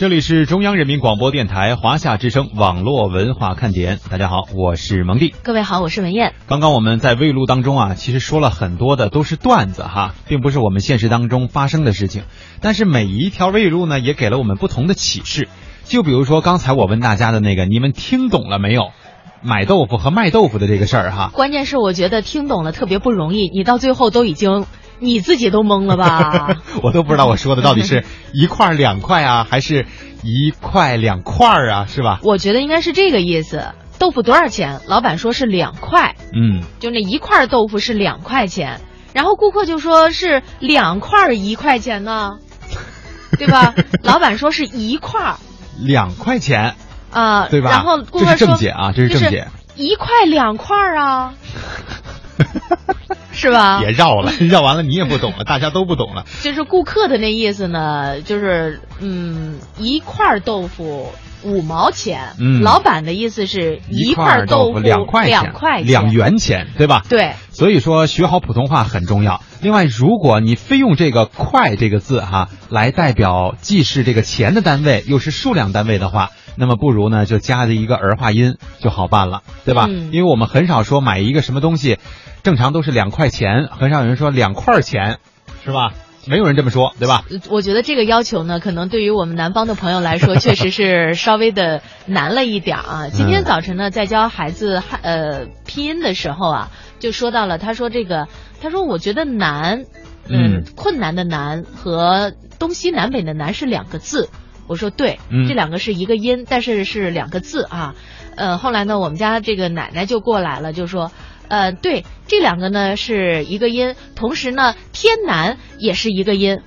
这里是中央人民广播电台华夏之声网络文化看点。大家好，我是蒙蒂。各位好，我是文艳。刚刚我们在微录当中啊，其实说了很多的都是段子哈，并不是我们现实当中发生的事情。但是每一条微录呢，也给了我们不同的启示。就比如说刚才我问大家的那个，你们听懂了没有？买豆腐和卖豆腐的这个事儿哈。关键是我觉得听懂了特别不容易，你到最后都已经。你自己都懵了吧？我都不知道我说的到底是 一块两块啊，还是一块两块啊，是吧？我觉得应该是这个意思。豆腐多少钱？老板说是两块。嗯，就那一块豆腐是两块钱，然后顾客就说是两块一块钱呢，对吧？老板说是一块两块钱啊，对吧？然后顾客说正解啊，这是正解，一块两块啊。是吧？别绕了，绕完了你也不懂了，大家都不懂了。就是顾客的那意思呢，就是嗯，一块豆腐五毛钱。嗯，老板的意思是一块豆腐两块钱，两块两元钱，对吧？对。所以说学好普通话很重要。另外，如果你非用这个“块”这个字哈来代表既是这个钱的单位，又是数量单位的话，那么不如呢就加的一个儿化音就好办了，对吧？嗯。因为我们很少说买一个什么东西。正常都是两块钱，很少有人说两块钱，是吧？没有人这么说，对吧？我觉得这个要求呢，可能对于我们南方的朋友来说，确实是稍微的难了一点啊。今天早晨呢，在教孩子呃拼音的时候啊，就说到了，他说这个，他说我觉得难，嗯，困难的难和东西南北的南是两个字。我说对，这两个是一个音，但是是两个字啊。呃，后来呢，我们家这个奶奶就过来了，就说。呃，对，这两个呢是一个音，同时呢，天南也是一个音。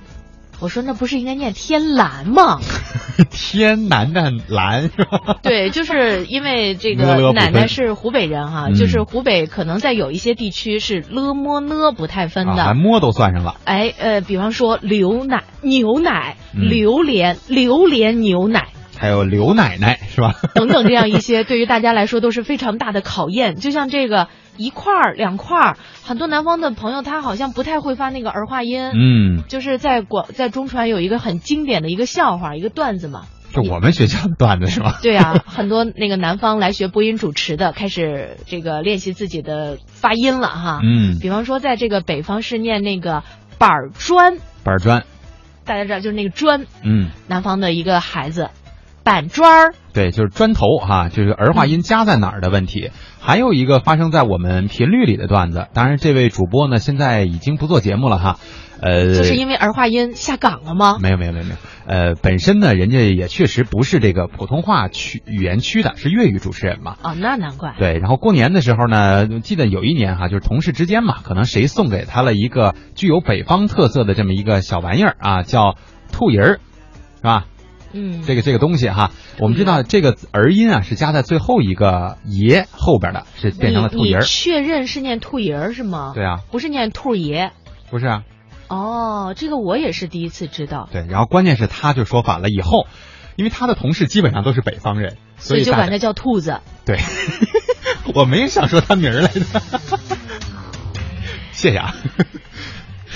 我说那不是应该念天蓝吗？天南的蓝是吧？对，就是因为这个奶奶是湖北人哈，就是湖北可能在有一些地区是了么呢不太分的，还摸都算上了。哎，呃，比方说牛奶、牛奶、榴莲、榴莲牛奶。还有刘奶奶是吧？等等，这样一些对于大家来说都是非常大的考验。就像这个一块儿、两块儿，很多南方的朋友他好像不太会发那个儿化音。嗯，就是在广在中传有一个很经典的一个笑话，一个段子嘛。是我们学校的段子是吧？对啊，很多那个南方来学播音主持的开始这个练习自己的发音了哈。嗯，比方说在这个北方是念那个板砖，板砖，大家知道就是那个砖。嗯，南方的一个孩子。板砖儿，对，就是砖头哈，就是儿化音加在哪儿的问题。还有一个发生在我们频率里的段子，当然这位主播呢现在已经不做节目了哈，呃，就是因为儿化音下岗了吗？没有没有没有没有，呃，本身呢人家也确实不是这个普通话区语言区的，是粤语主持人嘛。哦，那难怪。对，然后过年的时候呢，记得有一年哈，就是同事之间嘛，可能谁送给他了一个具有北方特色的这么一个小玩意儿啊，叫兔人儿，是吧？嗯，这个这个东西哈，我们知道这个儿音啊是加在最后一个爷后边的，是变成了兔爷。你确认是念兔爷是吗？对啊，不是念兔爷。不是啊。哦，这个我也是第一次知道。对，然后关键是他就说反了，以后，因为他的同事基本上都是北方人，所以就管他叫兔子。对，我没有想说他名儿来的。谢谢啊。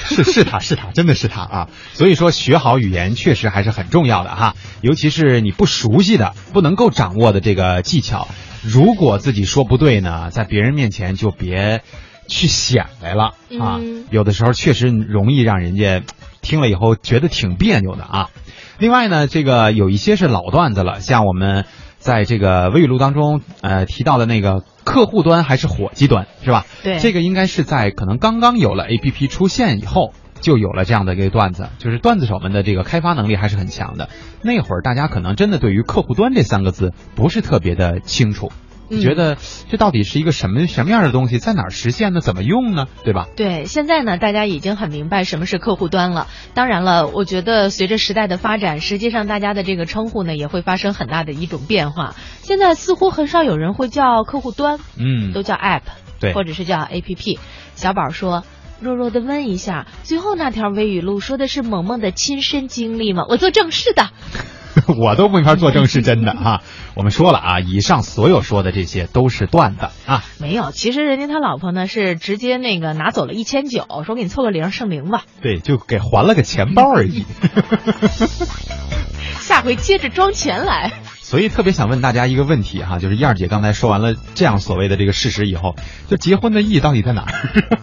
是是他是他真的是他啊！所以说学好语言确实还是很重要的哈，尤其是你不熟悉的、不能够掌握的这个技巧，如果自己说不对呢，在别人面前就别去显摆了啊！有的时候确实容易让人家听了以后觉得挺别扭的啊。另外呢，这个有一些是老段子了，像我们。在这个微语录当中，呃，提到的那个客户端还是伙计端，是吧？对，这个应该是在可能刚刚有了 APP 出现以后，就有了这样的一个段子，就是段子手们的这个开发能力还是很强的。那会儿大家可能真的对于客户端这三个字不是特别的清楚。你觉得这到底是一个什么什么样的东西，在哪儿实现呢？怎么用呢？对吧？对，现在呢，大家已经很明白什么是客户端了。当然了，我觉得随着时代的发展，实际上大家的这个称呼呢，也会发生很大的一种变化。现在似乎很少有人会叫客户端，嗯，都叫 App，对，或者是叫 APP。小宝说：“弱弱的问一下，最后那条微语录说的是萌萌的亲身经历吗？”我做正事的。我都没法作证是真的哈。我们说了啊，以上所有说的这些都是段子啊。没有，其实人家他老婆呢是直接那个拿走了一千九，说给你凑个零剩零吧。对，就给还了个钱包而已。下回接着装钱来。所以特别想问大家一个问题哈，就是燕儿姐刚才说完了这样所谓的这个事实以后，就结婚的意义到底在哪儿？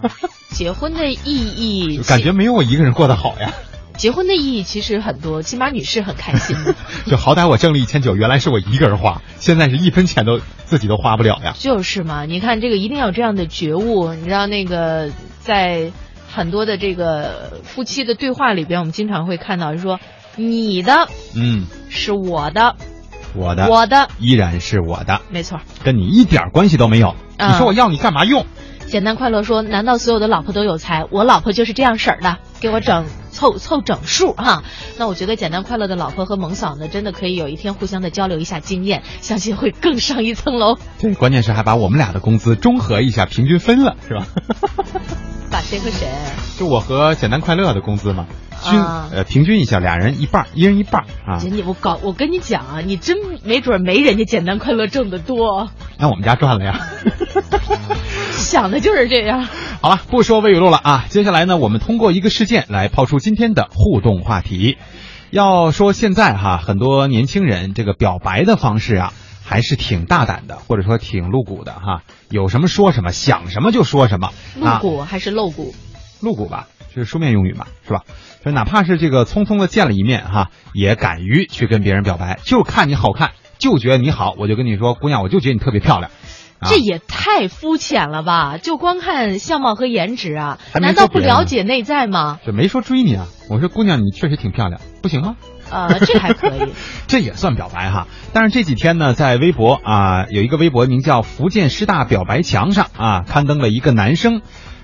结婚的意义，感觉没有我一个人过得好呀。结婚的意义其实很多，起码女士很开心。就好歹我挣了一千九，原来是我一个人花，现在是一分钱都自己都花不了呀。就是嘛，你看这个一定要有这样的觉悟。你知道那个在很多的这个夫妻的对话里边，我们经常会看到说，你的嗯是我的。我的，我的依然是我的，没错，跟你一点关系都没有。你说我要你干嘛用？简单快乐说，难道所有的老婆都有才？我老婆就是这样式儿的，给我整凑 凑整数哈。那我觉得简单快乐的老婆和萌嫂呢，真的可以有一天互相的交流一下经验，相信会更上一层楼。对，关键是还把我们俩的工资中和一下，平均分了，是吧？把谁和谁？就我和简单快乐的工资嘛。均呃平均一下，俩人一半，一人一半啊！姐，你我搞，我跟你讲啊，你真没准没人家简单快乐挣得多。那我们家赚了呀！想的就是这样。好了，不说魏语录了啊！接下来呢，我们通过一个事件来抛出今天的互动话题。要说现在哈，很多年轻人这个表白的方式啊，还是挺大胆的，或者说挺露骨的哈。有什么说什么，想什么就说什么。露骨还是露骨？露骨吧，就是书面用语嘛，是吧？就哪怕是这个匆匆的见了一面哈，也敢于去跟别人表白，就看你好看，就觉得你好，我就跟你说，姑娘，我就觉得你特别漂亮。这也太肤浅了吧？就光看相貌和颜值啊？难道不了解内在吗？这没说追你啊，我说姑娘，你确实挺漂亮，不行吗？呃，这还可以，这也算表白哈。但是这几天呢，在微博啊，有一个微博名叫“福建师大表白墙”上啊，刊登了一个男生。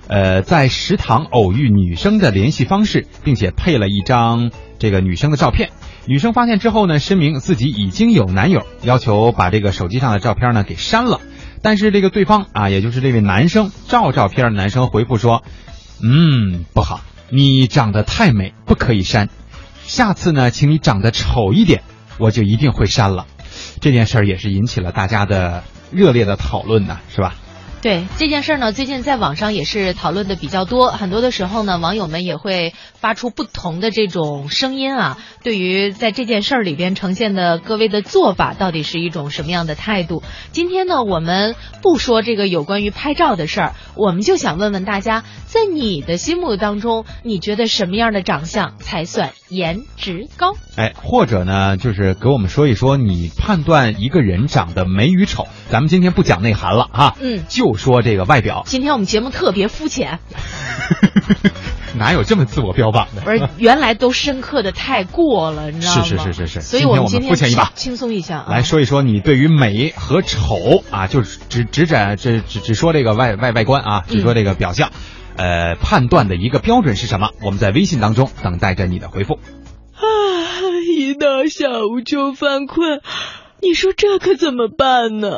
呃，在食堂偶遇女生的联系方式，并且配了一张这个女生的照片。女生发现之后呢，声明自己已经有男友，要求把这个手机上的照片呢给删了。但是这个对方啊，也就是这位男生照照片的男生回复说：“嗯，不好，你长得太美，不可以删。下次呢，请你长得丑一点，我就一定会删了。”这件事儿也是引起了大家的热烈的讨论呢，是吧？对这件事呢，最近在网上也是讨论的比较多。很多的时候呢，网友们也会发出不同的这种声音啊。对于在这件事儿里边呈现的各位的做法，到底是一种什么样的态度？今天呢，我们不说这个有关于拍照的事儿，我们就想问问大家，在你的心目当中，你觉得什么样的长相才算颜值高？哎，或者呢，就是给我们说一说你判断一个人长得美与丑。咱们今天不讲内涵了哈，嗯，就。不说这个外表，今天我们节目特别肤浅，哪有这么自我标榜的？不是，原来都深刻的太过了，你知道吗？是是是是是。所以我们今天肤浅一把，轻松一下，来说一说你对于美和丑啊，就是只只展只只只说这个外外外观啊，只说这个表象，呃，判断的一个标准是什么？我们在微信当中等待着你的回复。啊，一到下午就犯困，你说这可怎么办呢？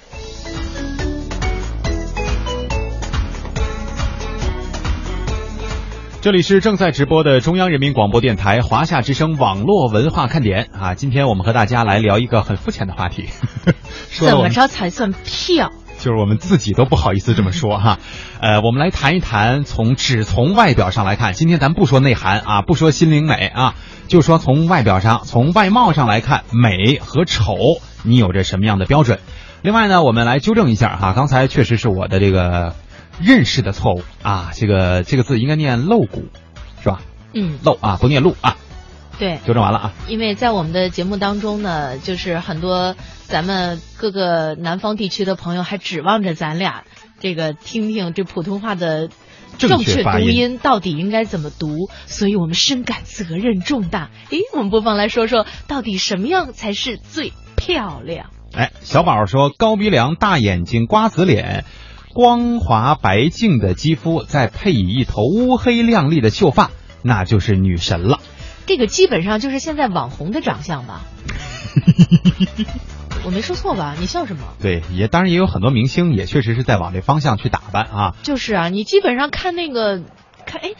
这里是正在直播的中央人民广播电台华夏之声网络文化看点啊！今天我们和大家来聊一个很肤浅的话题，怎么着才算漂？就是我们自己都不好意思这么说哈。呃，我们来谈一谈，从只从外表上来看，今天咱不说内涵啊，不说心灵美啊，就说从外表上，从外貌上来看，美和丑，你有着什么样的标准？另外呢，我们来纠正一下哈，刚才确实是我的这个认识的错误啊，这个这个字应该念露骨，是吧？嗯，露啊，不念露啊，对，纠正完了啊。因为在我们的节目当中呢，就是很多咱们各个南方地区的朋友还指望着咱俩这个听听这普通话的正正确读音音到底应该怎么读，所以我们深感责任重大。诶，我们不妨来说说，到底什么样才是最漂亮？哎，小宝说高鼻梁、大眼睛、瓜子脸。光滑白净的肌肤，再配以一头乌黑亮丽的秀发，那就是女神了。这个基本上就是现在网红的长相吧？我没说错吧？你笑什么？对，也当然也有很多明星也确实是在往这方向去打扮啊。就是啊，你基本上看那个，看哎，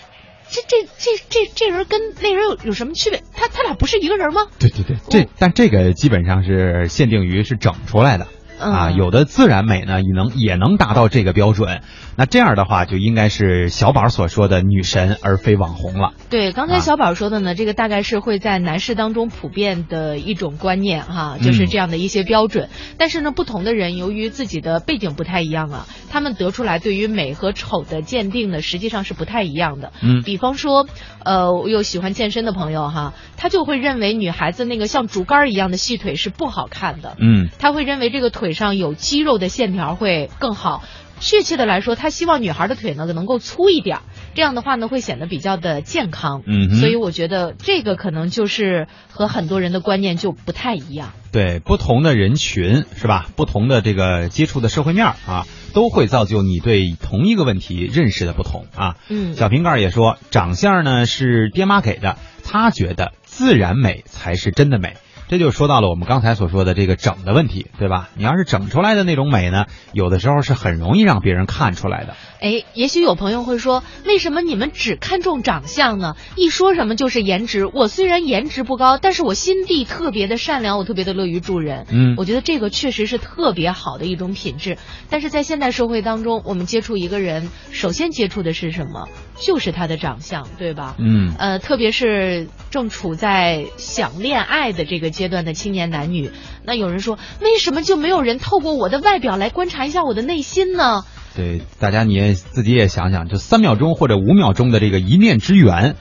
这这这这这人跟那人有有什么区别？他他俩不是一个人吗？对对对，这但这个基本上是限定于是整出来的。啊，嗯有的自然美呢，也能也能达到这个标准。那这样的话，就应该是小宝所说的女神，而非网红了。对，刚才啊小宝说的呢，这个大概是会在男士当中普遍的一种观念哈，就是这样的一些标准。但是呢，不同的人由于自己的背景不太一样啊，他们得出来对于美和丑的鉴定呢，实际上是不太一样的。嗯比方说，呃，我有喜欢健身的朋友哈，他就会认为女孩子那个像竹竿一样的细腿是不好看的。嗯他会认为这个腿上有肌肉的线条会更好。确切的来说，他希望女孩的腿呢能够粗一点儿，这样的话呢会显得比较的健康。嗯哼所以我觉得这个可能就是和很多人的观念就不太一样。对，不同的人群是吧？不同的这个接触的社会面啊，都会造就你对同一个问题认识的不同啊。嗯小瓶盖也说，长相呢是爹妈给的，他觉得自然美才是真的美。这就说到了我们刚才所说的这个整的问题，对吧？你要是整出来的那种美呢，有的时候是很容易让别人看出来的。哎，也许有朋友会说，为什么你们只看重长相呢？一说什么就是颜值。我虽然颜值不高，但是我心地特别的善良，我特别的乐于助人。嗯我觉得这个确实是特别好的一种品质。但是在现代社会当中，我们接触一个人，首先接触的是什么？就是他的长相，对吧？嗯呃，特别是正处在想恋爱的这个阶段的青年男女，那有人说，为什么就没有人透过我的外表来观察一下我的内心呢？对，大家你也自己也想想，就三秒钟或者五秒钟的这个一面之缘，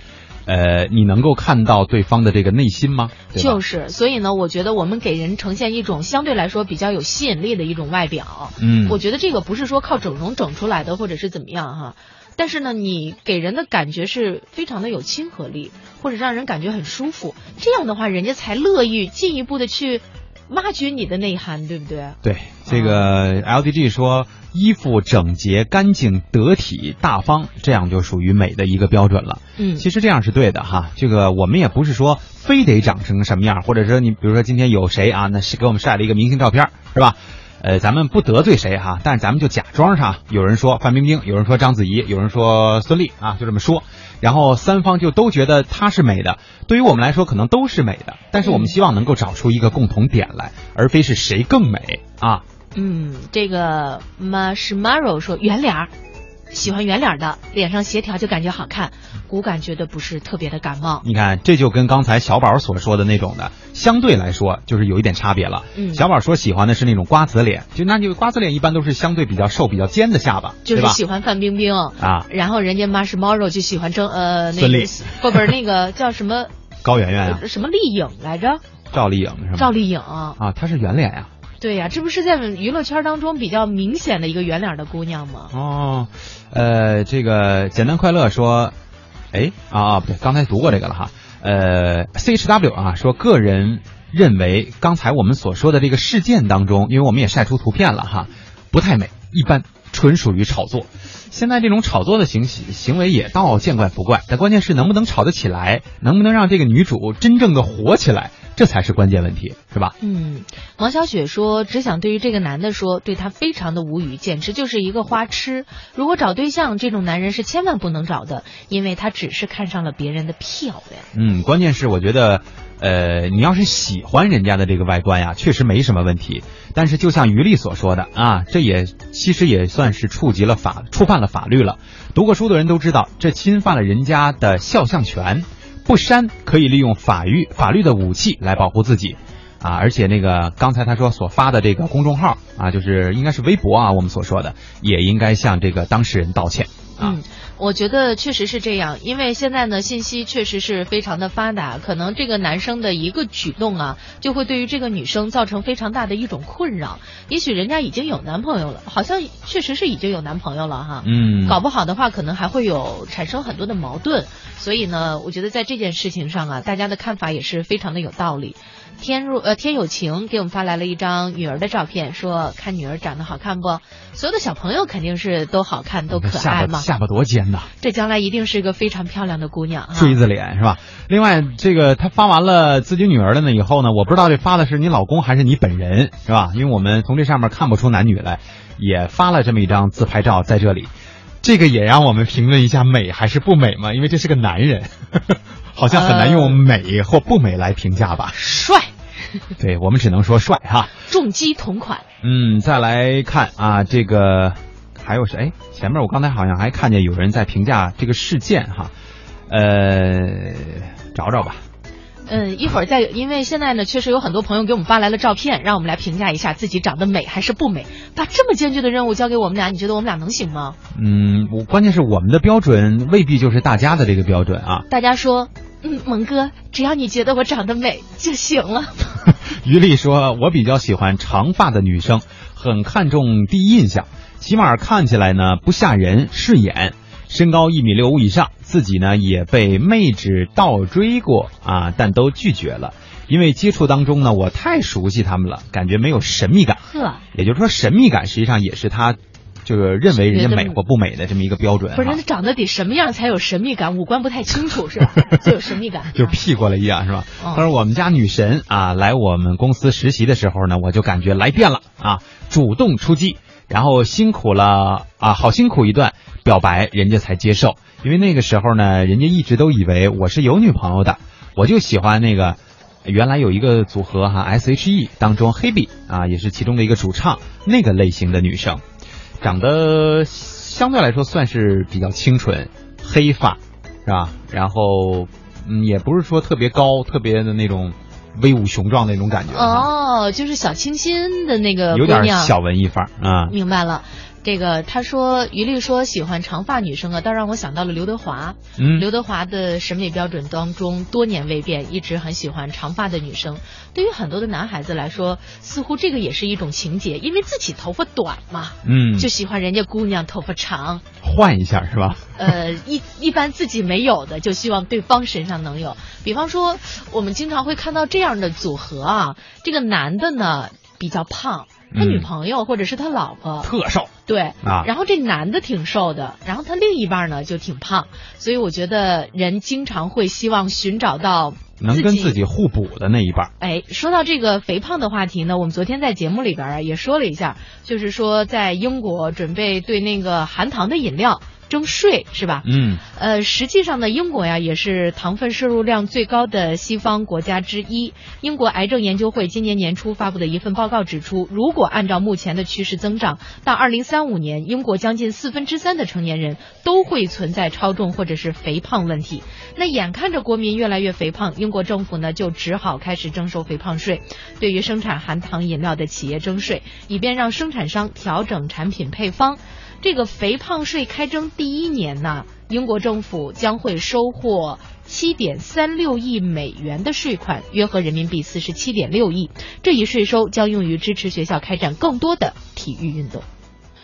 呃，你能够看到对方的这个内心吗？对就是，所以呢，我觉得我们给人呈现一种相对来说比较有吸引力的一种外表。嗯我觉得这个不是说靠整容整出来的，或者是怎么样哈。但是呢，你给人的感觉是非常的有亲和力，或者让人感觉很舒服。这样的话，人家才乐意进一步的去挖掘你的内涵，对不对？对，这个 LDG 说衣服整洁、干净、得体、大方，这样就属于美的一个标准了。嗯其实这样是对的哈。这个我们也不是说非得长成什么样，或者说你比如说今天有谁啊，那是给我们晒了一个明星照片，是吧？呃，咱们不得罪谁哈，但是咱们就假装上，有人说范冰冰，有人说章子怡，有人说孙俪啊，就这么说，然后三方就都觉得她是美的，对于我们来说可能都是美的，但是我们希望能够找出一个共同点来，而非是谁更美啊。嗯，这个 Marshmallow 说圆脸儿，喜欢圆脸的，脸上协调就感觉好看，骨感觉得不是特别的感冒。你看，这就跟刚才小宝所说的那种的，相对来说就是有一点差别了。嗯小宝说喜欢的是那种瓜子脸，就那就瓜子脸一般都是相对比较瘦、比较尖的下巴？就是喜欢范冰冰啊然后人家 Marshmallow 就喜欢郑呃那个孙俪不不是那个叫什么 高圆圆什么丽颖来着？赵丽颖是吗？赵丽颖啊，啊，她是圆脸呀、对呀、这不是在娱乐圈当中比较明显的一个圆脸的姑娘吗？哦，呃，这个简单快乐说，哎啊啊不对，刚才读过这个了哈。呃，C H W 啊说，个人认为刚才我们所说的这个事件当中，因为我们也晒出图片了哈，不太美，一般，纯属于炒作。现在这种炒作的行行为也倒见怪不怪，但关键是能不能炒得起来，能不能让这个女主真正的火起来，这才是关键问题，是吧？嗯，王小雪说，只想对于这个男的说，对他非常的无语，简直就是一个花痴。如果找对象，这种男人是千万不能找的，因为他只是看上了别人的漂亮。嗯，关键是我觉得，呃，你要是喜欢人家的这个外观呀，确实没什么问题。但是就像于丽所说的啊，这也其实也算是触及了法，触犯了法律了。读过书的人都知道，这侵犯了人家的肖像权。不删可以利用法律法律的武器来保护自己。啊，而且那个刚才他说所发的这个公众号啊，就是应该是微博啊，我们所说的也应该向这个当事人道歉啊。我觉得确实是这样，因为现在呢，信息确实是非常的发达，可能这个男生的一个举动啊，就会对于这个女生造成非常大的一种困扰。也许人家已经有男朋友了，好像确实是已经有男朋友了哈。嗯，搞不好的话，可能还会有产生很多的矛盾。所以呢，我觉得在这件事情上啊，大家的看法也是非常的有道理。天若呃天有情给我们发来了一张女儿的照片，说看女儿长得好看不？所有的小朋友肯定是都好看，都可爱嘛。巴下巴多尖呐，这将来一定是个非常漂亮的姑娘啊！锥子脸是吧？另外，这个他发完了自己女儿的呢以后呢，我不知道这发的是你老公还是你本人是吧？因为我们从这上面看不出男女来，也发了这么一张自拍照在这里，这个也让我们评论一下美还是不美嘛？因为这是个男人，好像很难用美或不美来评价吧？帅，对我们只能说帅哈。重击同款。嗯，再来看啊，这个还有谁？前面我刚才好像还看见有人在评价这个事件哈，呃，找找吧。嗯，一会儿再，因为现在呢，确实有很多朋友给我们发来了照片，让我们来评价一下自己长得美还是不美。把这么艰巨的任务交给我们俩，你觉得我们俩能行吗？嗯，我关键是我们的标准未必就是大家的这个标准啊。大家说，嗯，蒙哥，只要你觉得我长得美就行了。于丽说：“我比较喜欢长发的女生，很看重第一印象，起码看起来呢不吓人，顺眼。身高一米六五以上，自己呢也被妹纸倒追过啊，但都拒绝了，因为接触当中呢，我太熟悉他们了，感觉没有神秘感。呵，也就是说，神秘感实际上也是他就是认为人家美或不美的这么一个标准不是，哈那长得得什么样才有神秘感？五官不太清楚是吧？就有神秘感。就屁过了一样是吧？嗯他说我们家女神啊来我们公司实习的时候呢，我就感觉来电了啊，主动出击，然后辛苦了啊，好辛苦一段表白，人家才接受。因为那个时候呢，人家一直都以为我是有女朋友的，我就喜欢那个。原来有一个组合哈，S.H.E 当中，Hebe 啊也是其中的一个主唱，那个类型的女生，长得相对来说算是比较清纯，黑发是吧？然后嗯，也不是说特别高，特别的那种威武雄壮那种感觉，哦，就是小清新的那个有点。小文艺范儿啊。明白了。这个他说，于丽说喜欢长发女生啊，倒让我想到了刘德华。嗯，刘德华的审美标准当中多年未变，一直很喜欢长发的女生。对于很多的男孩子来说，似乎这个也是一种情节，因为自己头发短嘛，嗯，就喜欢人家姑娘头发长。换一下是吧？呃，一一般自己没有的，就希望对方身上能有。比方说，我们经常会看到这样的组合啊，这个男的呢比较胖，他嗯。女朋友或者是他老婆特瘦。对啊。然后这男的挺瘦的，然后他另一半呢就挺胖，所以我觉得人经常会希望寻找到能跟自己互补的那一半。哎，说到这个肥胖的话题呢，我们昨天在节目里边啊也说了一下，就是说在英国准备对那个含糖的饮料征税，是吧？嗯，呃，实际上呢，英国呀也是糖分摄入量最高的西方国家之一。英国癌症研究会今年年初发布的一份报告指出，如果按照目前的趋势增长，到二零三五年，英国将近四分之三的成年人都会存在超重或者是肥胖问题。那眼看着国民越来越肥胖，英国政府呢就只好开始征收肥胖税，对于生产含糖饮料的企业征税，以便让生产商调整产品配方。这个肥胖税开征第一年呢，英国政府将会收获七点三六亿美元的税款，约合人民币四十七点六亿。这一税收将用于支持学校开展更多的体育运动。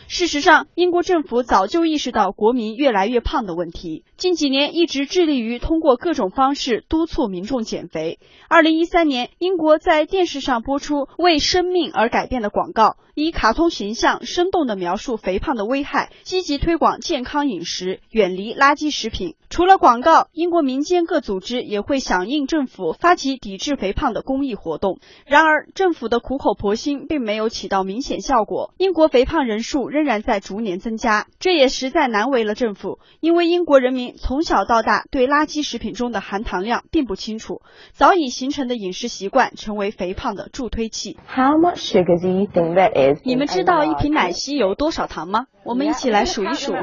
事实上，英国政府早就意识到国民越来越胖的问题，近几年一直致力于通过各种方式督促民众减肥。二零一三年，英国在电视上播出为生命而改变的广告，以卡通形象生动地描述肥胖的危害，积极推广健康饮食，远离垃圾食品。除了广告，英国民间各组织也会响应政府发起抵制肥胖的公益活动。然而，政府的苦口婆心并没有起到明显效果，英国肥胖人数仍然在逐年增加，这也实在难为了政府，因为英国人民从小到大对垃圾食品中的含糖量并不清楚，早已形成的饮食习惯成为肥胖的助推器。How much sugar do you think there is? 你们知道一瓶奶昔有多少糖吗？我们一起来数一数。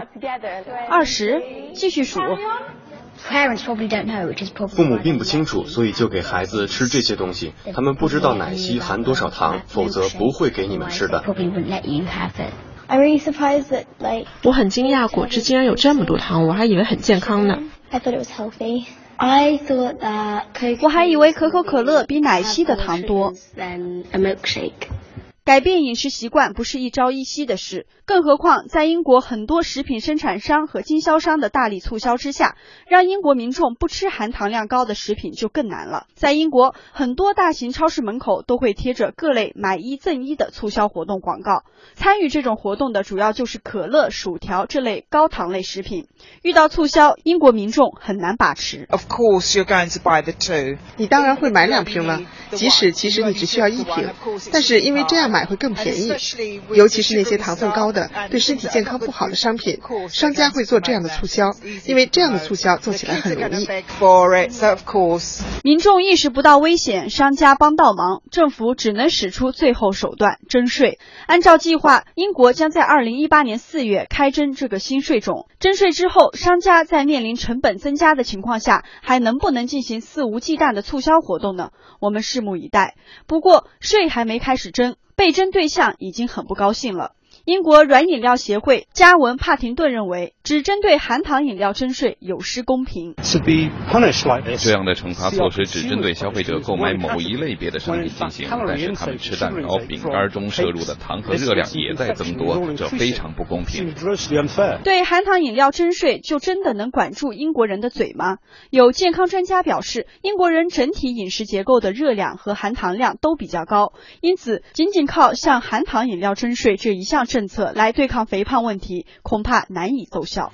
二十继续数。父母并不清楚所以就给孩子吃这些东西。他们不知道奶昔含多少糖否则不会给你们吃的。我很惊讶果汁竟然有这么多糖我还以为很健康呢。我还以为可口可乐比奶昔的糖多。改变饮食习惯不是一朝一夕的事，更何况在英国很多食品生产商和经销商的大力促销之下，让英国民众不吃含糖量高的食品就更难了。在英国，很多大型超市门口都会贴着各类买一赠一的促销活动广告。参与这种活动的主要就是可乐、薯条这类高糖类食品。遇到促销，英国民众很难把持。Of course, you're going to buy the two. 你当然会买两瓶了，即使其实你只需要一瓶，但是因为这样买会更便宜，尤其是那些糖分高的、对身体健康不好的商品，商家会做这样的促销，因为这样的促销做起来很容易。民众意识不到危险，商家帮倒忙，政府只能使出最后手段征税。按照计划，英国将在二零一八年四月开征这个新税种。征税之后，商家在面临成本增加的情况下，还能不能进行肆无忌惮的促销活动呢？我们拭目以待。不过，税还没开始征，被征对象已经很不高兴了。英国软饮料协会加文·帕廷顿认为，只针对含糖饮料征税有失公平。这样的惩罚措施只针对消费者购买某一类别的商品进行，但是他们吃蛋糕、饼干中摄入的糖和热量也在增多，这非常不公平。对含糖饮料征税，就真的能管住英国人的嘴吗？有健康专家表示，英国人整体饮食结构的热量和含糖量都比较高，因此仅仅靠向含糖饮料征税这一项政策来对抗肥胖问题，恐怕难以奏效。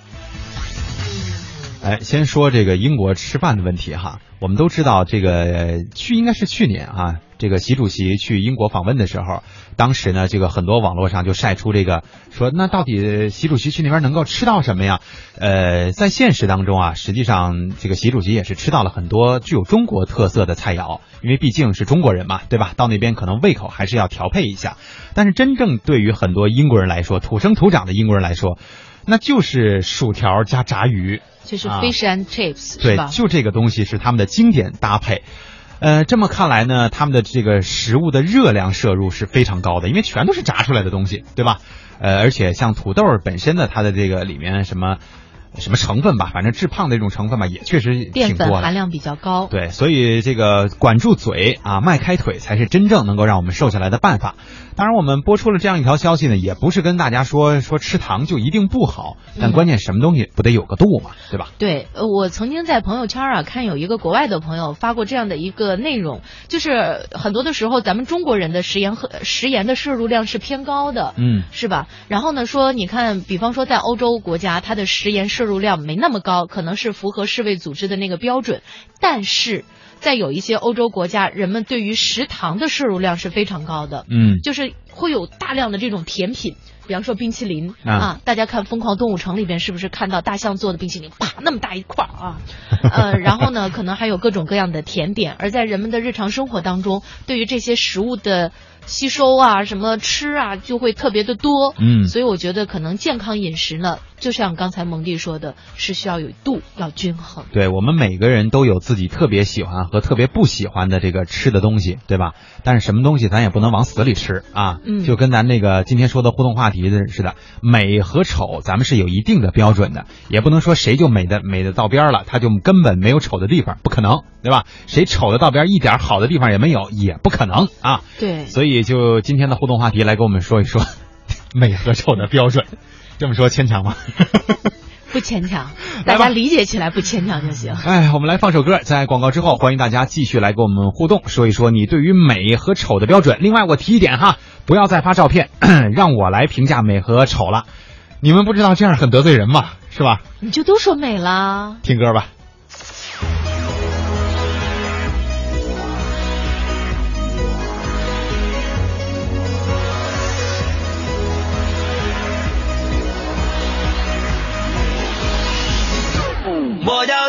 哎，先说这个英国吃饭的问题哈，我们都知道这个去应该是去年啊，这个习主席去英国访问的时候，当时呢，这个很多网络上就晒出这个说，那到底习主席去那边能够吃到什么呀？呃，在现实当中啊，实际上这个习主席也是吃到了很多具有中国特色的菜肴，因为毕竟是中国人嘛，对吧？到那边可能胃口还是要调配一下。但是真正对于很多英国人来说，土生土长的英国人来说，那就是薯条加炸鱼。就是 fish 啊 and chips，、对，？就这个东西是他们的经典搭配。呃，这么看来呢，他们的这个食物的热量摄入是非常高的，因为全都是炸出来的东西，对吧？呃，而且像土豆本身的它的这个里面什么什么成分吧，反正致胖的这种成分吧，也确实淀。粉含量比较高。对，所以这个管住嘴啊，迈开腿才是真正能够让我们瘦下来的办法。当然，我们播出了这样一条消息呢，也不是跟大家说说吃糖就一定不好，但嗯关键什么东西不得有个度嘛，对吧？对，呃我曾经在朋友圈啊看有一个国外的朋友发过这样的一个内容，就是很多的时候咱们中国人的食盐和食盐的摄入量是偏高的，嗯是吧？然后呢说，你看，比方说在欧洲国家，它的食盐摄入量没那么高，可能是符合世卫组织的那个标准，但是。在有一些欧洲国家，人们对于食糖的摄入量是非常高的，嗯就是会有大量的这种甜品，比方说冰淇淋啊啊，大家看《疯狂动物城》里边是不是看到大象做的冰淇淋，啪那么大一块儿啊？呃，然后呢，可能还有各种各样的甜点，而在人们的日常生活当中，对于这些食物的吸收啊、什么吃啊，就会特别的多。嗯所以我觉得可能健康饮食呢，就像刚才蒙蒂说的，是需要有度，要均衡。对我们每个人都有自己特别喜欢和特别不喜欢的这个吃的东西，对吧？但是什么东西咱也不能往死里吃啊，嗯就跟咱那个今天说的互动话题的似的，美和丑咱们是有一定的标准的，也不能说谁就美的美的到边儿了，他就根本没有丑的地方，不可能，对吧？谁丑的到边儿一点好的地方也没有，也不可能啊。对，所以就今天的互动话题来跟我们说一说 美和丑的标准，这么说牵强吗？不牵强，大家理解起来不牵强就行。哎，我们来放首歌，在广告之后，欢迎大家继续来跟我们互动，说一说你对于美和丑的标准。另外，我提一点哈，不要再发照片，让我来评价美和丑了。你们不知道这样很得罪人嘛，是吧？你就都说美了。听歌吧。voy a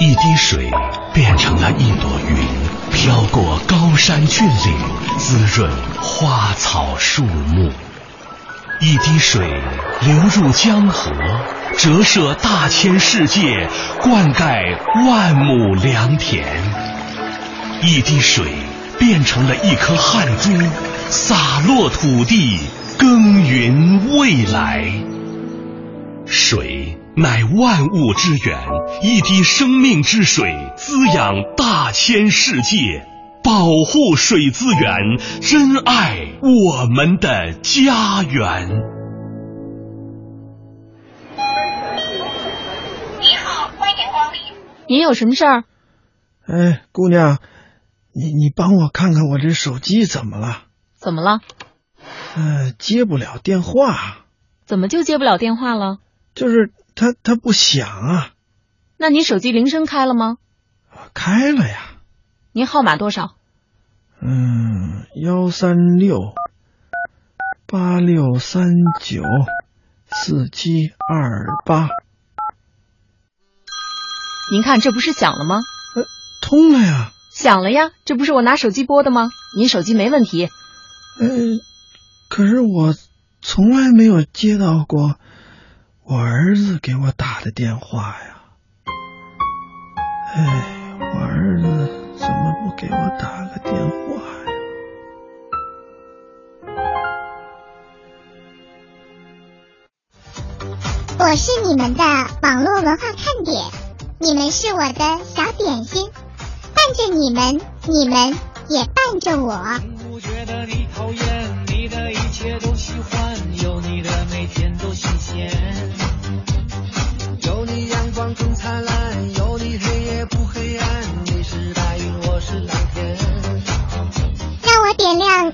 一滴水变成了一朵云，飘过高山峻岭，滋润花草树木。一滴水流入江河，折射大千世界，灌溉万亩良田。一滴水变成了一颗汗珠，洒落土地，耕耘未来。水乃万物之源，一滴生命之水滋养大千世界。保护水资源，珍爱我们的家园。你好，欢迎光临。您有什么事儿？哎，姑娘，你你帮我看看我这手机怎么了？怎么了？呃，接不了电话。怎么就接不了电话了？就是它它不响啊。那你手机铃声开了吗？开了呀。您号码多少？嗯，幺三六八六三九四七二八。您看，这不是响了吗？呃，通了呀。响了呀，这不是我拿手机拨的吗？您手机没问题。呃，可是我从来没有接到过我儿子给我打的电话呀。哎，我儿子。怎么不给我打个电话呀？我是你们的网络文化看点，你们是我的小点心，伴着你们，你们也伴着我。不觉得你讨厌，你的一切都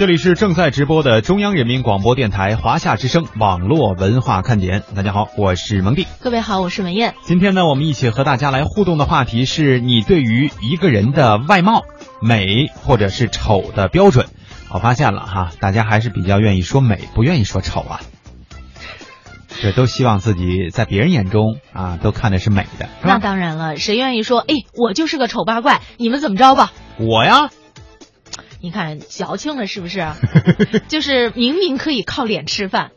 这里是正在直播的中央人民广播电台华夏之声网络文化看点。大家好，我是蒙蒂。各位好，我是文艳。今天呢，我们一起和大家来互动的话题是你对于一个人的外貌美或者是丑的标准。我发现了哈，大家还是比较愿意说美，不愿意说丑啊。这都希望自己在别人眼中啊，都看的是美的。那当然了，谁愿意说哎，我就是个丑八怪，你们怎么着吧？我呀。你看矫情了是不是？就是明明可以靠脸吃饭，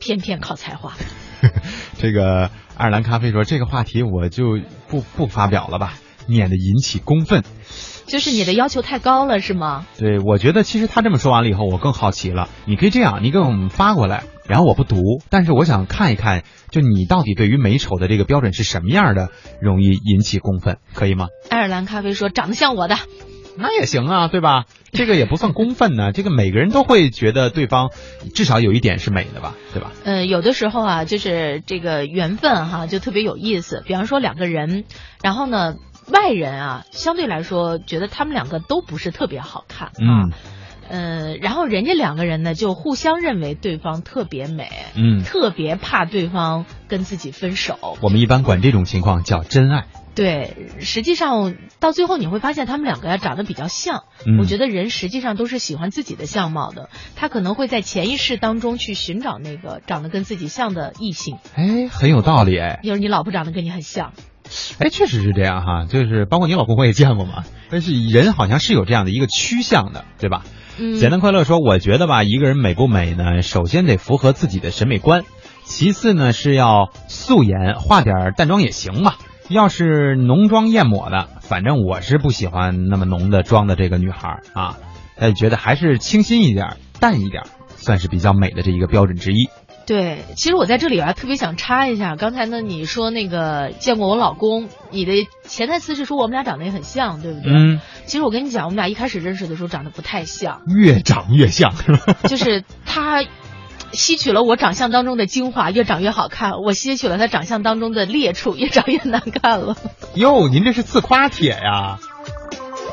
偏偏靠才华。这个爱尔兰咖啡说这个话题我就不不发表了吧，免得引起公愤。就是你的要求太高了是吗？对，我觉得其实他这么说完了以后，我更好奇了。你可以这样，你给我们发过来，然后我不读，但是我想看一看，就你到底对于美丑的这个标准是什么样的，容易引起公愤，可以吗？爱尔兰咖啡说长得像我的。那也行啊，对吧？这个也不算公愤呢。这个每个人都会觉得对方至少有一点是美的吧，对吧？呃，有的时候啊，就是这个缘分哈，就特别有意思。比方说两个人，然后呢，外人啊，相对来说觉得他们两个都不是特别好看啊。呃，然后人家两个人呢就互相认为对方特别美，嗯特别怕对方跟自己分手。我们一般管这种情况叫真爱。对，实际上到最后你会发现他们两个呀长得比较像。嗯我觉得人实际上都是喜欢自己的相貌的，他可能会在潜意识当中去寻找那个长得跟自己像的异性。哎，很有道理哎。就是你老婆长得跟你很像，哎，确实是这样哈，就是包括你老公我也见过嘛。但是人好像是有这样的一个趋向的，对吧？嗯简单快乐说，我觉得吧，一个人美不美呢，首先得符合自己的审美观，其次呢是要素颜，化点淡妆也行嘛。要是浓妆艳抹的，反正我是不喜欢那么浓的妆的这个女孩儿啊，但是觉得还是清新一点、淡一点，算是比较美的这一个标准之一。对，其实我在这里啊，特别想插一下，刚才呢你说那个见过我老公，你的潜台词是说我们俩长得也很像，对不对？嗯。其实我跟你讲，我们俩一开始认识的时候长得不太像，越长越像，就是他吸取了我长相当中的精华，越长越好看；我吸取了他长相当中的劣处，越长越难看了。哟，您这是自夸帖呀？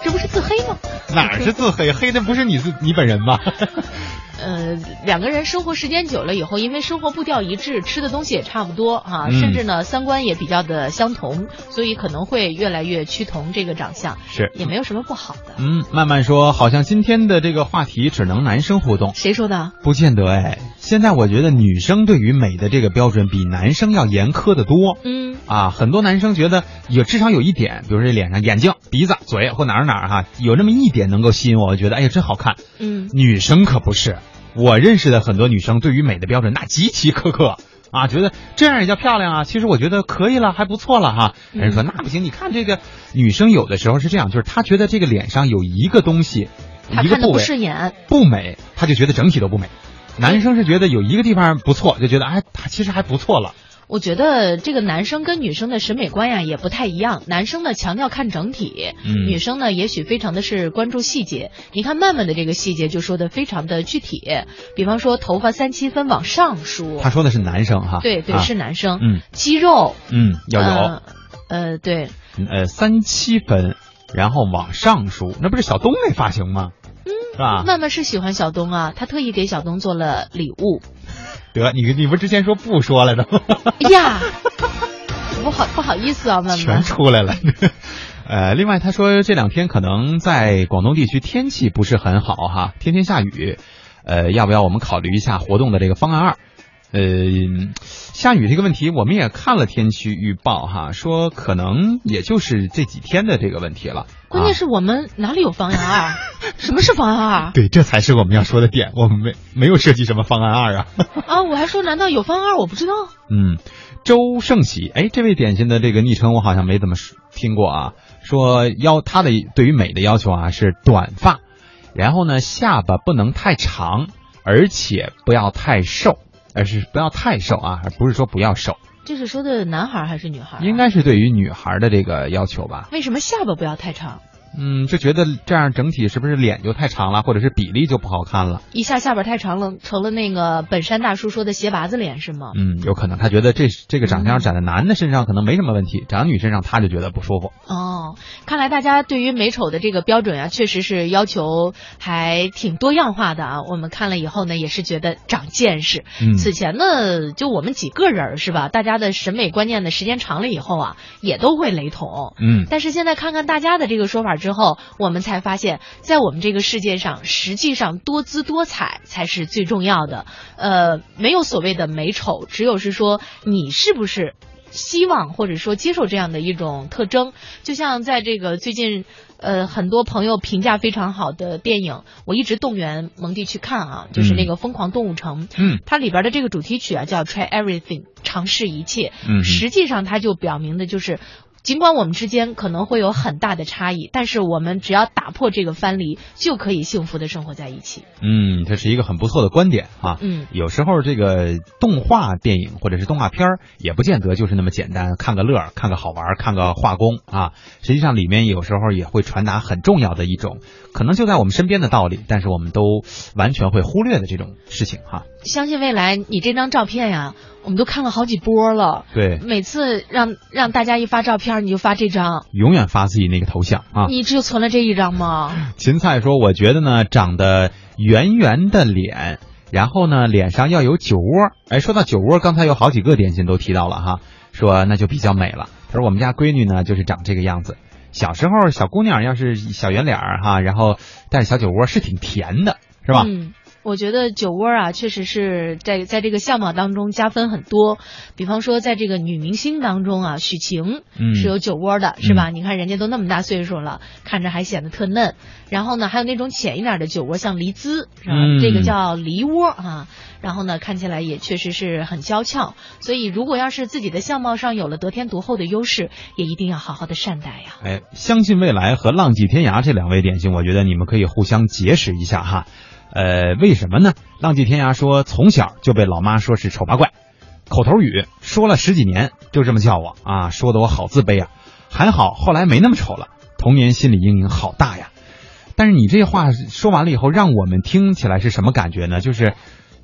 这不是自黑吗？哪儿是自黑？黑的不是你自你本人吗？呃，两个人生活时间久了以后，因为生活步调一致，吃的东西也差不多啊，嗯甚至呢三观也比较的相同，所以可能会越来越趋同这个长相，是也没有什么不好的。嗯，慢慢说，好像今天的这个话题只能男生互动，谁说的？不见得哎。现在我觉得女生对于美的这个标准比男生要严苛的多。嗯啊，很多男生觉得有至少有一点，比如说这脸上眼睛、鼻子、嘴或哪儿哪儿哈，有那么一点能够吸引我，我觉得哎呀真好看。嗯，女生可不是，我认识的很多女生对于美的标准那极其苛刻啊，觉得这样也叫漂亮啊。其实我觉得可以了，还不错了哈。嗯人说那不行，你看这个女生有的时候是这样，就是她觉得这个脸上有一个东西，一个部位顺眼。不美，她就觉得整体都不美。男生是觉得有一个地方不错，就觉得哎，他其实还不错了。我觉得这个男生跟女生的审美观呀也不太一样，男生呢强调看整体，嗯。女生呢也许非常的是关注细节。你看曼曼的这个细节就说的非常的具体，比方说头发三七分往上梳，他说的是男生哈，对对、啊。是男生，嗯。肌肉，嗯要有。呃，呃对，呃三七分，然后往上梳，那不是小东那发型吗？曼曼是喜欢小东啊，他特意给小东做了礼物。得你你不之前说不说来的吗？哎呀，不好不好意思啊，曼曼全。出来了。呃，另外他说这两天可能在广东地区天气不是很好哈，天天下雨。呃，要不要我们考虑一下活动的这个方案二？呃，下雨这个问题我们也看了天气预报哈，说可能也就是这几天的这个问题了。关键是我们哪里有方案二？什么是方案二？对，这才是我们要说的点。我们没没有设计什么方案二啊。啊，我还说难道有方案二？我不知道。嗯，周胜喜，哎，这位点心的这个昵称我好像没怎么听过啊。说要他的对于美的要求啊是短发，然后呢下巴不能太长，而且不要太瘦，而是不要太瘦啊，而不是说不要瘦，这是说的男孩还是女孩？应该是对于女孩的这个要求吧。为什么下巴不要太长？嗯，就觉得这样整体是不是脸就太长了，或者是比例就不好看了？一下下巴太长了，成了那个本山大叔说的斜拔子脸是吗？嗯，有可能他觉得这这个长相长在男的身上可能没什么问题，长女身上他就觉得不舒服。哦，看来大家对于美丑的这个标准啊，确实是要求还挺多样化的啊。我们看了以后呢，也是觉得长见识。嗯此前呢，就我们几个人是吧？大家的审美观念呢时间长了以后啊，也都会雷同。嗯但是现在看看大家的这个说法之后，我们才发现，在我们这个世界上，实际上多姿多彩才是最重要的。呃，没有所谓的美丑，只有是说你是不是希望或者说接受这样的一种特征。就像在这个最近。呃，很多朋友评价非常好的电影，我一直动员蒙蒂去看啊，就是那个《疯狂动物城》。嗯，它里边的这个主题曲啊叫 Try Everything，尝试一切。嗯实际上它就表明的就是。尽管我们之间可能会有很大的差异，但是我们只要打破这个藩篱，就可以幸福的生活在一起。嗯，这是一个很不错的观点啊。嗯，有时候这个动画电影或者是动画片儿也不见得就是那么简单，看个乐儿，看个好玩儿，看个画工啊。实际上里面有时候也会传达很重要的一种，可能就在我们身边的道理，但是我们都完全会忽略的这种事情哈。相信未来，你这张照片呀，我们都看了好几波了。对，每次让让大家一发照片，你就发这张，永远发自己那个头像啊。你只有存了这一张吗？芹菜说：“我觉得呢，长得圆圆的脸，然后呢，脸上要有酒窝。哎，说到酒窝，刚才有好几个点心都提到了哈，说那就比较美了。他说我们家闺女呢，就是长这个样子。小时候小姑娘要是小圆脸儿哈，然后带着小酒窝，是挺甜的，是吧？嗯。”我觉得酒窝啊，确实是在在这个相貌当中加分很多。比方说，在这个女明星当中啊，许晴是有酒窝的，是吧？你看人家都那么大岁数了，看着还显得特嫩。然后呢，还有那种浅一点的酒窝，像黎姿，是吧？这个叫梨窝啊。然后呢，看起来也确实是很娇俏。所以，如果要是自己的相貌上有了得天独厚的优势，也一定要好好的善待呀。哎，相信未来和浪迹天涯这两位典型，我觉得你们可以互相结识一下哈。呃，为什么呢？浪迹天涯说从小就被老妈说是丑八怪，口头语说了十几年，就这么叫我啊，说的我好自卑啊。还好后来没那么丑了，童年心理阴影好大呀。但是你这话说完了以后，让我们听起来是什么感觉呢？就是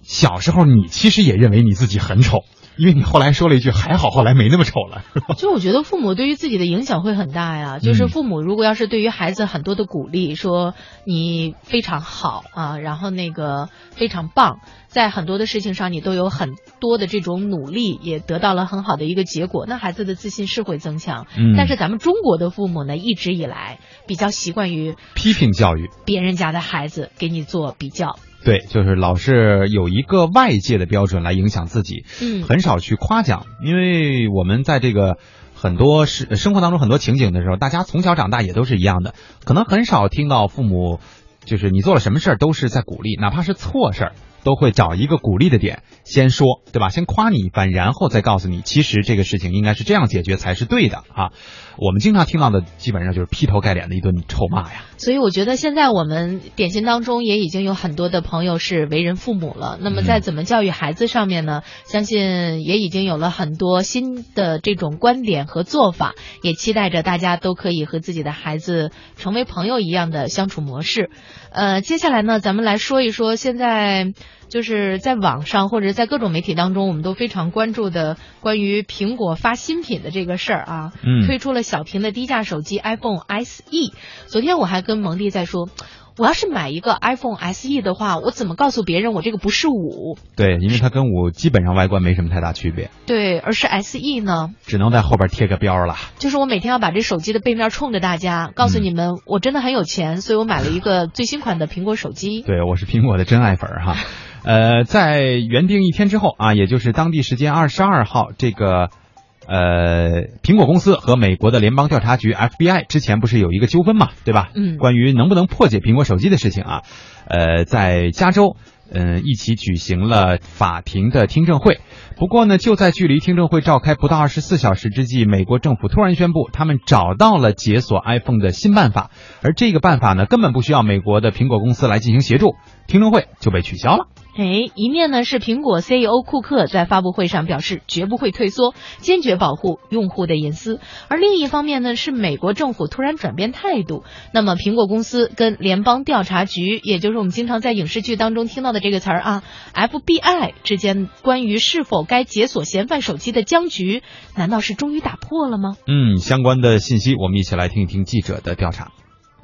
小时候你其实也认为你自己很丑。因为你后来说了一句还好，后来没那么丑了。就我觉得父母对于自己的影响会很大呀。就是父母如果要是对于孩子很多的鼓励，说你非常好啊，然后那个非常棒，在很多的事情上你都有很多的这种努力，也得到了很好的一个结果，那孩子的自信是会增强。嗯。但是咱们中国的父母呢，一直以来比较习惯于批评教育别人家的孩子，给你做比较。对，就是老是有一个外界的标准来影响自己，嗯，很少去夸奖，因为我们在这个很多是生活当中很多情景的时候，大家从小长大也都是一样的，可能很少听到父母就是你做了什么事儿都是在鼓励，哪怕是错事儿。都会找一个鼓励的点，先说，对吧？先夸你一番，然后再告诉你，其实这个事情应该是这样解决才是对的啊。我们经常听到的基本上就是劈头盖脸的一顿臭骂呀。所以我觉得现在我们点心当中也已经有很多的朋友是为人父母了。那么在怎么教育孩子上面呢？相信也已经有了很多新的这种观点和做法，也期待着大家都可以和自己的孩子成为朋友一样的相处模式。呃，接下来呢，咱们来说一说现在。就是在网上或者在各种媒体当中，我们都非常关注的关于苹果发新品的这个事儿啊，嗯，推出了小屏的低价手机 iPhone SE。昨天我还跟蒙蒂在说，我要是买一个 iPhone SE 的话，我怎么告诉别人我这个不是五？对，因为它跟五基本上外观没什么太大区别。对，而是 SE 呢，只能在后边贴个标了。就是我每天要把这手机的背面冲着大家，告诉你们我真的很有钱，所以我买了一个最新款的苹果手机。对，我是苹果的真爱粉哈。呃，在原定一天之后啊，也就是当地时间二十二号，这个呃，苹果公司和美国的联邦调查局 FBI 之前不是有一个纠纷嘛，对吧？嗯。关于能不能破解苹果手机的事情啊，呃，在加州，嗯，一起举行了法庭的听证会。不过呢，就在距离听证会召开不到二十四小时之际，美国政府突然宣布，他们找到了解锁 iPhone 的新办法，而这个办法呢，根本不需要美国的苹果公司来进行协助，听证会就被取消了。哎，一面呢是苹果 CEO 库克在发布会上表示绝不会退缩，坚决保护用户的隐私，而另一方面呢是美国政府突然转变态度。那么苹果公司跟联邦调查局，也就是我们经常在影视剧当中听到的这个词儿啊，FBI 之间关于是否该解锁嫌犯手机的僵局，难道是终于打破了吗？嗯，相关的信息我们一起来听一听记者的调查。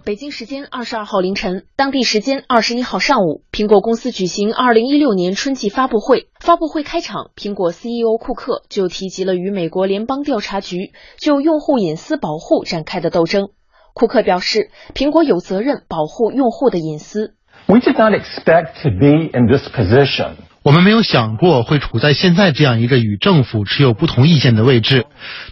北京时间二十二号凌晨，当地时间二十一号上午，苹果公司举行二零一六年春季发布会。发布会开场，苹果 CEO 库克就提及了与美国联邦调查局就用户隐私保护展开的斗争。库克表示，苹果有责任保护用户的隐私。We did not expect to be in this position. 我们没有想过会处在现在这样一个与政府持有不同意见的位置，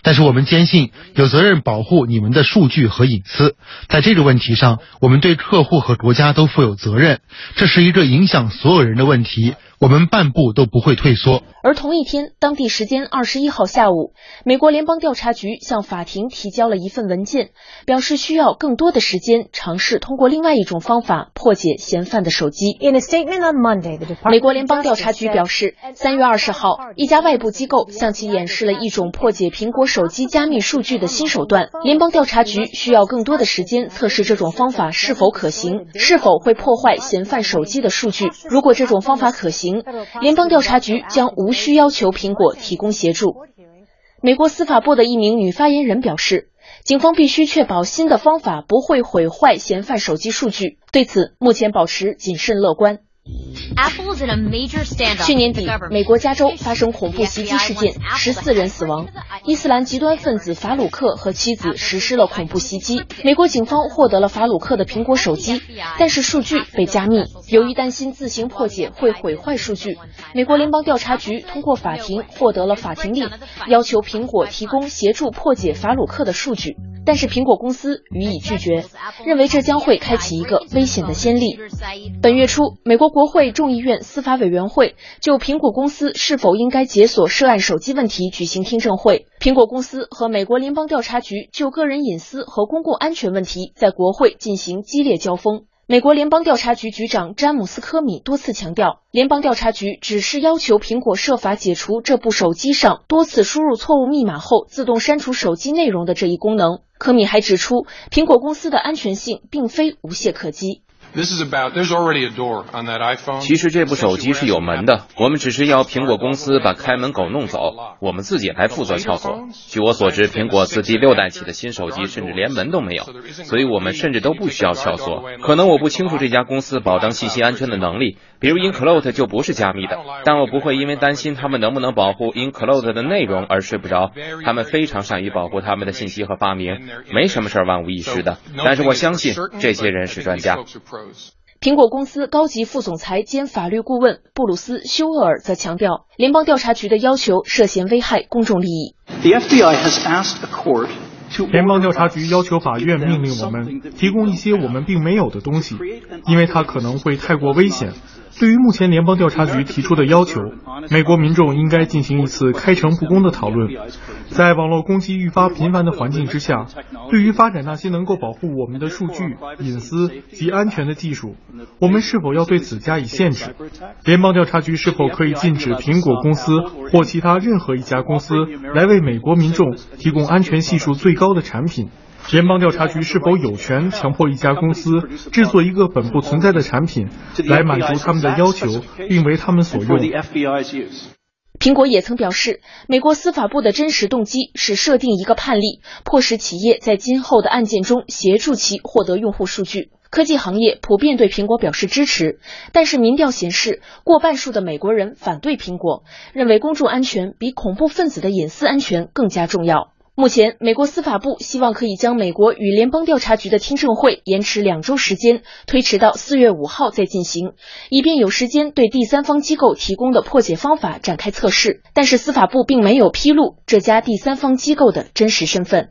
但是我们坚信有责任保护你们的数据和隐私。在这个问题上，我们对客户和国家都负有责任。这是一个影响所有人的问题。我们半步都不会退缩。而同一天，当地时间二十一号下午，美国联邦调查局向法庭提交了一份文件，表示需要更多的时间尝试通过另外一种方法破解嫌犯的手机。In a statement on Monday, the 美国联邦调查局表示，三月二十号，一家外部机构向其演示了一种破解苹果手机加密数据的新手段。联邦调查局需要更多的时间测试这种方法是否可行，是否会破坏嫌犯手机的数据。如果这种方法可行，联邦调查局将无需要求苹果提供协助。美国司法部的一名女发言人表示，警方必须确保新的方法不会毁坏嫌犯手机数据，对此目前保持谨慎乐观。去年底，美国加州发生恐怖袭击事件，十四人死亡。伊斯兰极端分子法鲁克和妻子实施了恐怖袭击。美国警方获得了法鲁克的苹果手机，但是数据被加密。由于担心自行破解会毁坏数据，美国联邦调查局通过法庭获得了法庭令，要求苹果提供协助破解法鲁克的数据。但是苹果公司予以拒绝，认为这将会开启一个危险的先例。本月初，美国国会众议院司法委员会就苹果公司是否应该解锁涉案手机问题举行听证会。苹果公司和美国联邦调查局就个人隐私和公共安全问题在国会进行激烈交锋。美国联邦调查局局长詹姆斯·科米多次强调，联邦调查局只是要求苹果设法解除这部手机上多次输入错误密码后自动删除手机内容的这一功能。科米还指出，苹果公司的安全性并非无懈可击。其实这部手机是有门的，我们只是要苹果公司把开门狗弄走，我们自己来负责撬锁。据我所知，苹果自第六代起的新手机甚至连门都没有，所以我们甚至都不需要撬锁。可能我不清楚这家公司保障信息安全的能力，比如 Include 就不是加密的，但我不会因为担心他们能不能保护 Include 的内容而睡不着。他们非常善于保护他们的信息和发明，没什么事儿万无一失的。但是我相信这些人是专家。苹果公司高级副总裁兼法律顾问布鲁斯·休厄尔则强调，联邦调查局的要求涉嫌危害公众利益。联邦调查局要求法院命令我们提供一些我们并没有的东西，因为它可能会太过危险。对于目前联邦调查局提出的要求，美国民众应该进行一次开诚布公的讨论。在网络攻击愈发频繁的环境之下，对于发展那些能够保护我们的数据隐私及安全的技术，我们是否要对此加以限制？联邦调查局是否可以禁止苹果公司或其他任何一家公司来为美国民众提供安全系数最高的产品？联邦调查局是否有权强迫一家公司制作一个本不存在的产品，来满足他们的要求，并为他们所用？苹果也曾表示，美国司法部的真实动机是设定一个判例，迫使企业在今后的案件中协助其获得用户数据。科技行业普遍对苹果表示支持，但是民调显示，过半数的美国人反对苹果，认为公众安全比恐怖分子的隐私安全更加重要。目前，美国司法部希望可以将美国与联邦调查局的听证会延迟两周时间，推迟到四月五号再进行，以便有时间对第三方机构提供的破解方法展开测试。但是，司法部并没有披露这家第三方机构的真实身份。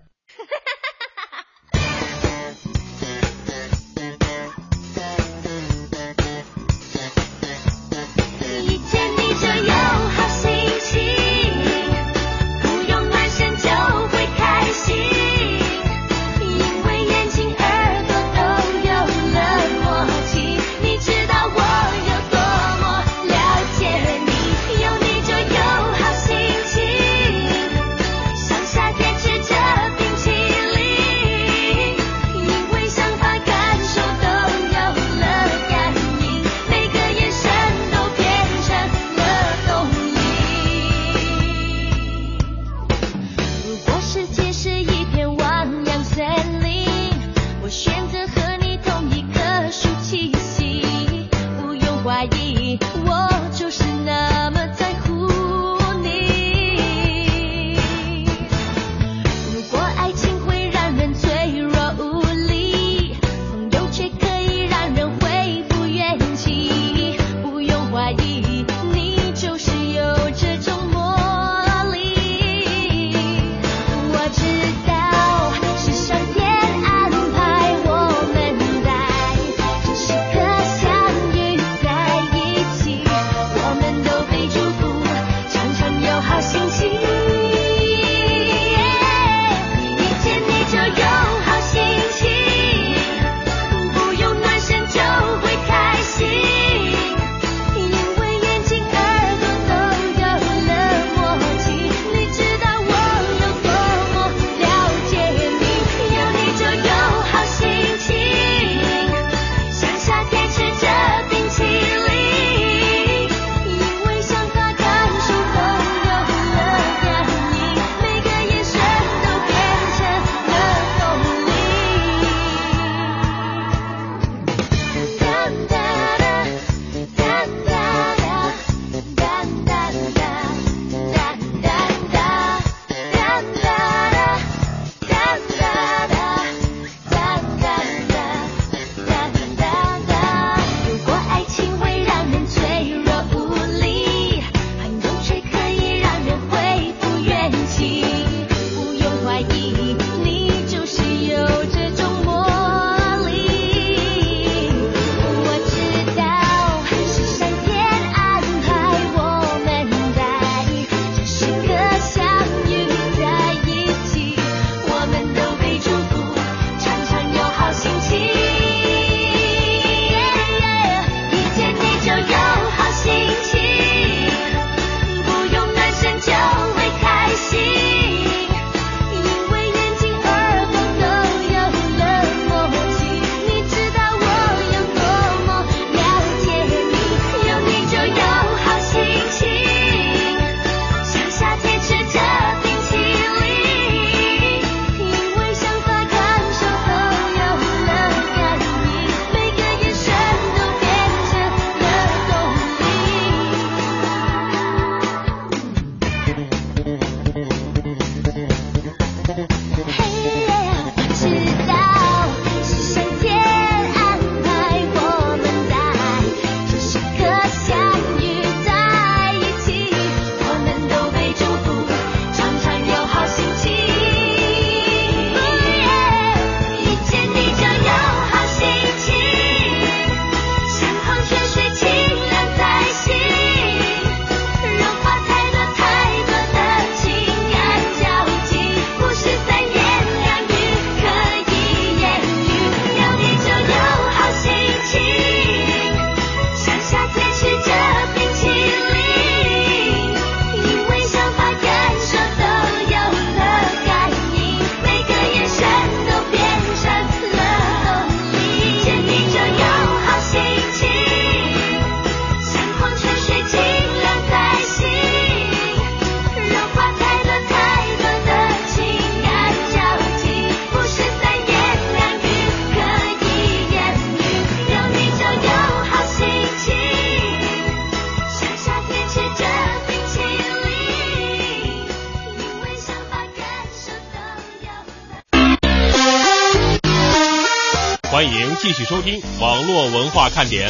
收听网络文化看点。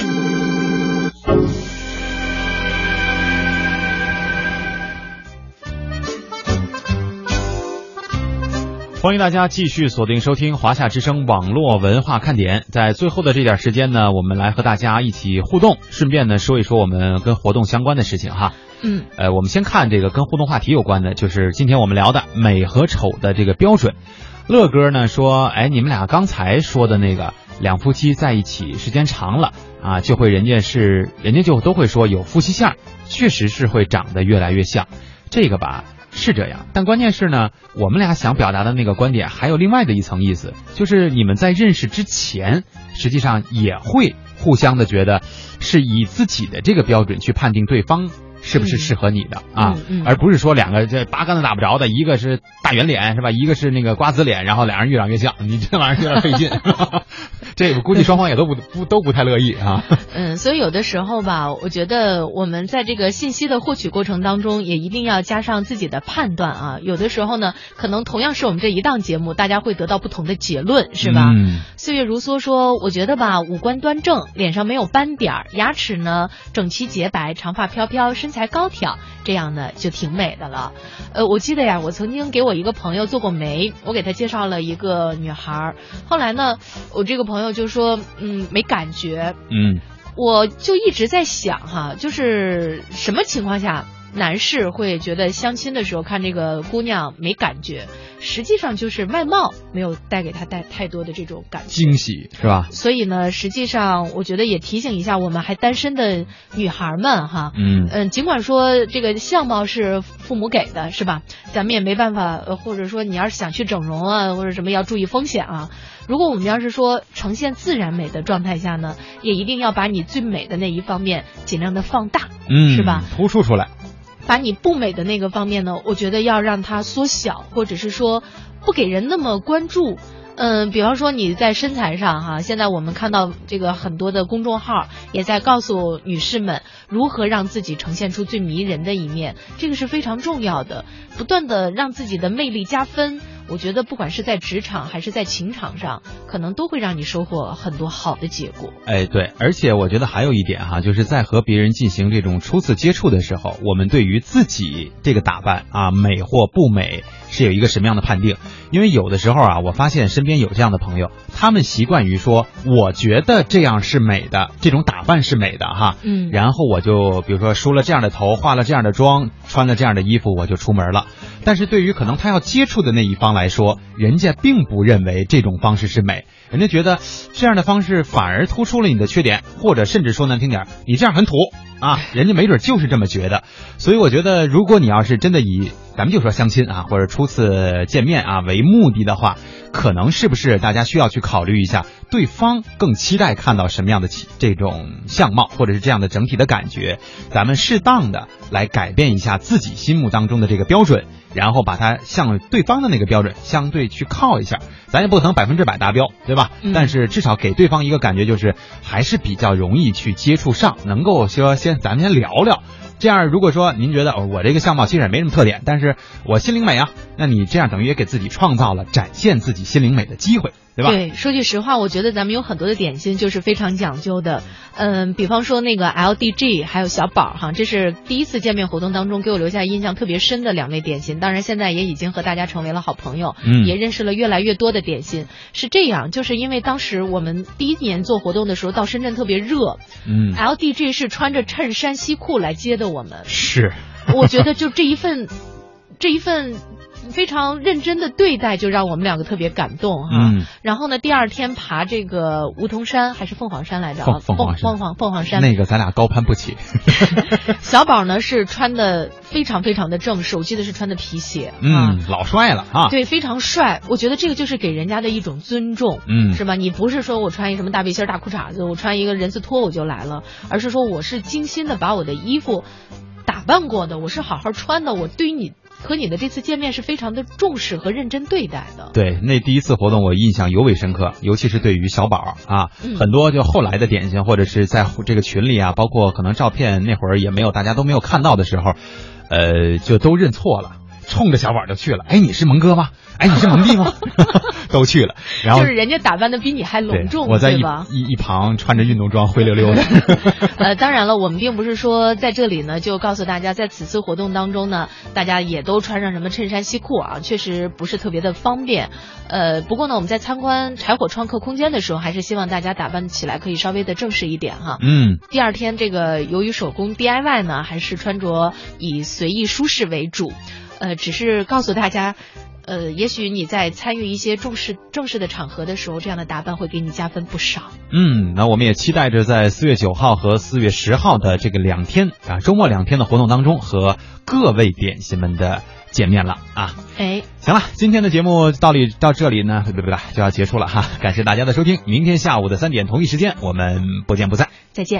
欢迎大家继续锁定收听华夏之声网络文化看点。在最后的这点时间呢，我们来和大家一起互动，顺便呢说一说我们跟活动相关的事情哈。嗯，呃，我们先看这个跟互动话题有关的，就是今天我们聊的美和丑的这个标准。乐哥呢说，哎，你们俩刚才说的那个两夫妻在一起时间长了啊，就会人家是人家就都会说有夫妻相，确实是会长得越来越像。这个吧是这样，但关键是呢，我们俩想表达的那个观点还有另外的一层意思，就是你们在认识之前，实际上也会互相的觉得是以自己的这个标准去判定对方。是不是适合你的啊？而不是说两个这八竿子打不着的，一个是大圆脸是吧？一个是那个瓜子脸，然后俩人越长越像，你这玩意儿有点费劲。这我估计双方也都不不 都不太乐意啊。嗯，所以有的时候吧，我觉得我们在这个信息的获取过程当中，也一定要加上自己的判断啊。有的时候呢，可能同样是我们这一档节目，大家会得到不同的结论，是吧？嗯岁月如梭说：“我觉得吧，五官端正，脸上没有斑点儿，牙齿呢整齐洁白，长发飘飘，身材高挑，这样呢就挺美的了。”呃，我记得呀，我曾经给我一个朋友做过媒，我给他介绍了一个女孩儿，后来呢，我这个朋友就说：“嗯，没感觉。”嗯我就一直在想哈，就是什么情况下男士会觉得相亲的时候看这个姑娘没感觉，实际上就是外貌没有带给他带太多的这种感觉。惊喜是吧？所以呢，实际上我觉得也提醒一下我们还单身的女孩们哈，嗯嗯，尽管说这个相貌是父母给的，是吧？咱们也没办法，呃，或者说你要是想去整容啊，或者什么要注意风险啊。如果我们要是说呈现自然美的状态下呢，也一定要把你最美的那一方面尽量的放大，嗯，是吧？突出出来。把你不美的那个方面呢，我觉得要让它缩小，或者是说不给人那么关注。嗯，比方说你在身材上哈，现在我们看到这个很多的公众号也在告诉女士们如何让自己呈现出最迷人的一面，这个是非常重要的。不断的让自己的魅力加分，我觉得不管是在职场还是在情场上，可能都会让你收获很多好的结果。哎，对，而且我觉得还有一点哈，就是在和别人进行这种初次接触的时候，我们对于自己这个打扮啊美或不美是有一个什么样的判定？因为有的时候啊，我发现身边有这样的朋友，他们习惯于说，我觉得这样是美的，这种打扮是美的哈，嗯然后我就比如说梳了这样的头，化了这样的妆，穿了这样的衣服，我就出门了。但是对于可能他要接触的那一方来说，人家并不认为这种方式是美，人家觉得这样的方式反而突出了你的缺点，或者甚至说难听点，你这样很土啊，人家没准就是这么觉得。所以我觉得，如果你要是真的以咱们就说相亲啊，或者初次见面啊为目的的话，可能是不是大家需要去考虑一下，对方更期待看到什么样的这种相貌，或者是这样的整体的感觉，咱们适当的来改变一下自己心目当中的这个标准，然后把它向对方的那个标准相对去靠一下，咱也不可能百分之百达标，对吧？嗯但是至少给对方一个感觉，就是还是比较容易去接触上，能够说先咱们先聊聊。这样，如果说您觉得、哦、我这个相貌其实也没什么特点，但是我心灵美啊，那你这样等于也给自己创造了展现自己心灵美的机会，对吧？对，说句实话，我觉得咱们有很多的点心就是非常讲究的。嗯，比方说那个 LDG 还有小宝哈，这是第一次见面活动当中给我留下印象特别深的两位点心。当然，现在也已经和大家成为了好朋友，嗯也认识了越来越多的点心。是这样，就是因为当时我们第一年做活动的时候到深圳特别热，嗯，LDG 是穿着衬衫西裤来接的我们。是，我觉得就这一份，这一份非常认真的对待，就让我们两个特别感动哈。嗯然后呢，第二天爬这个梧桐山还是凤凰山来着啊？凤凤凰山凤凰凤凰山。那个咱俩高攀不起。小宝呢是穿的非常非常的正式，我记得是穿的皮鞋。嗯，老帅了啊。对，非常帅。我觉得这个就是给人家的一种尊重，嗯是吧？你不是说我穿一什么大背心、大裤衩子，我穿一个人字拖我就来了，而是说我是精心的把我的衣服打扮过的，我是好好穿的，我对于你和你的这次见面是非常的重视和认真对待的。对，那第一次活动我印象尤为深刻，尤其是对于小宝啊，嗯很多就后来的点心或者是在这个群里啊，包括可能照片那会儿也没有大家都没有看到的时候，呃，就都认错了，冲着小宝就去了。哎，你是蒙哥吗？哎，你是蒙弟吗？都去了，然后就是人家打扮的比你还隆重，我在一？一一旁穿着运动装灰溜溜的。呃，当然了，我们并不是说在这里呢就告诉大家，在此次活动当中呢，大家也都穿上什么衬衫西裤啊，确实不是特别的方便。呃，不过呢，我们在参观柴火创客空间的时候，还是希望大家打扮起来可以稍微的正式一点哈。嗯，第二天这个由于手工 DIY 呢，还是穿着以随意舒适为主，呃，只是告诉大家。呃，也许你在参与一些重视正式的场合的时候，这样的打扮会给你加分不少。嗯，那我们也期待着在四月九号和四月十号的这个两天啊，周末两天的活动当中，和各位点心们的见面了啊。哎，行了，今天的节目到里到这里呢，对不对就要结束了哈。感谢大家的收听，明天下午的三点同一时间，我们不见不散。再见。